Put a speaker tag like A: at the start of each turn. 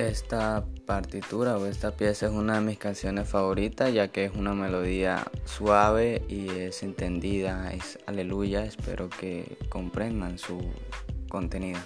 A: Esta partitura o esta pieza es una de mis canciones favoritas ya que es una melodía suave y es entendida, es aleluya, espero que comprendan su contenido.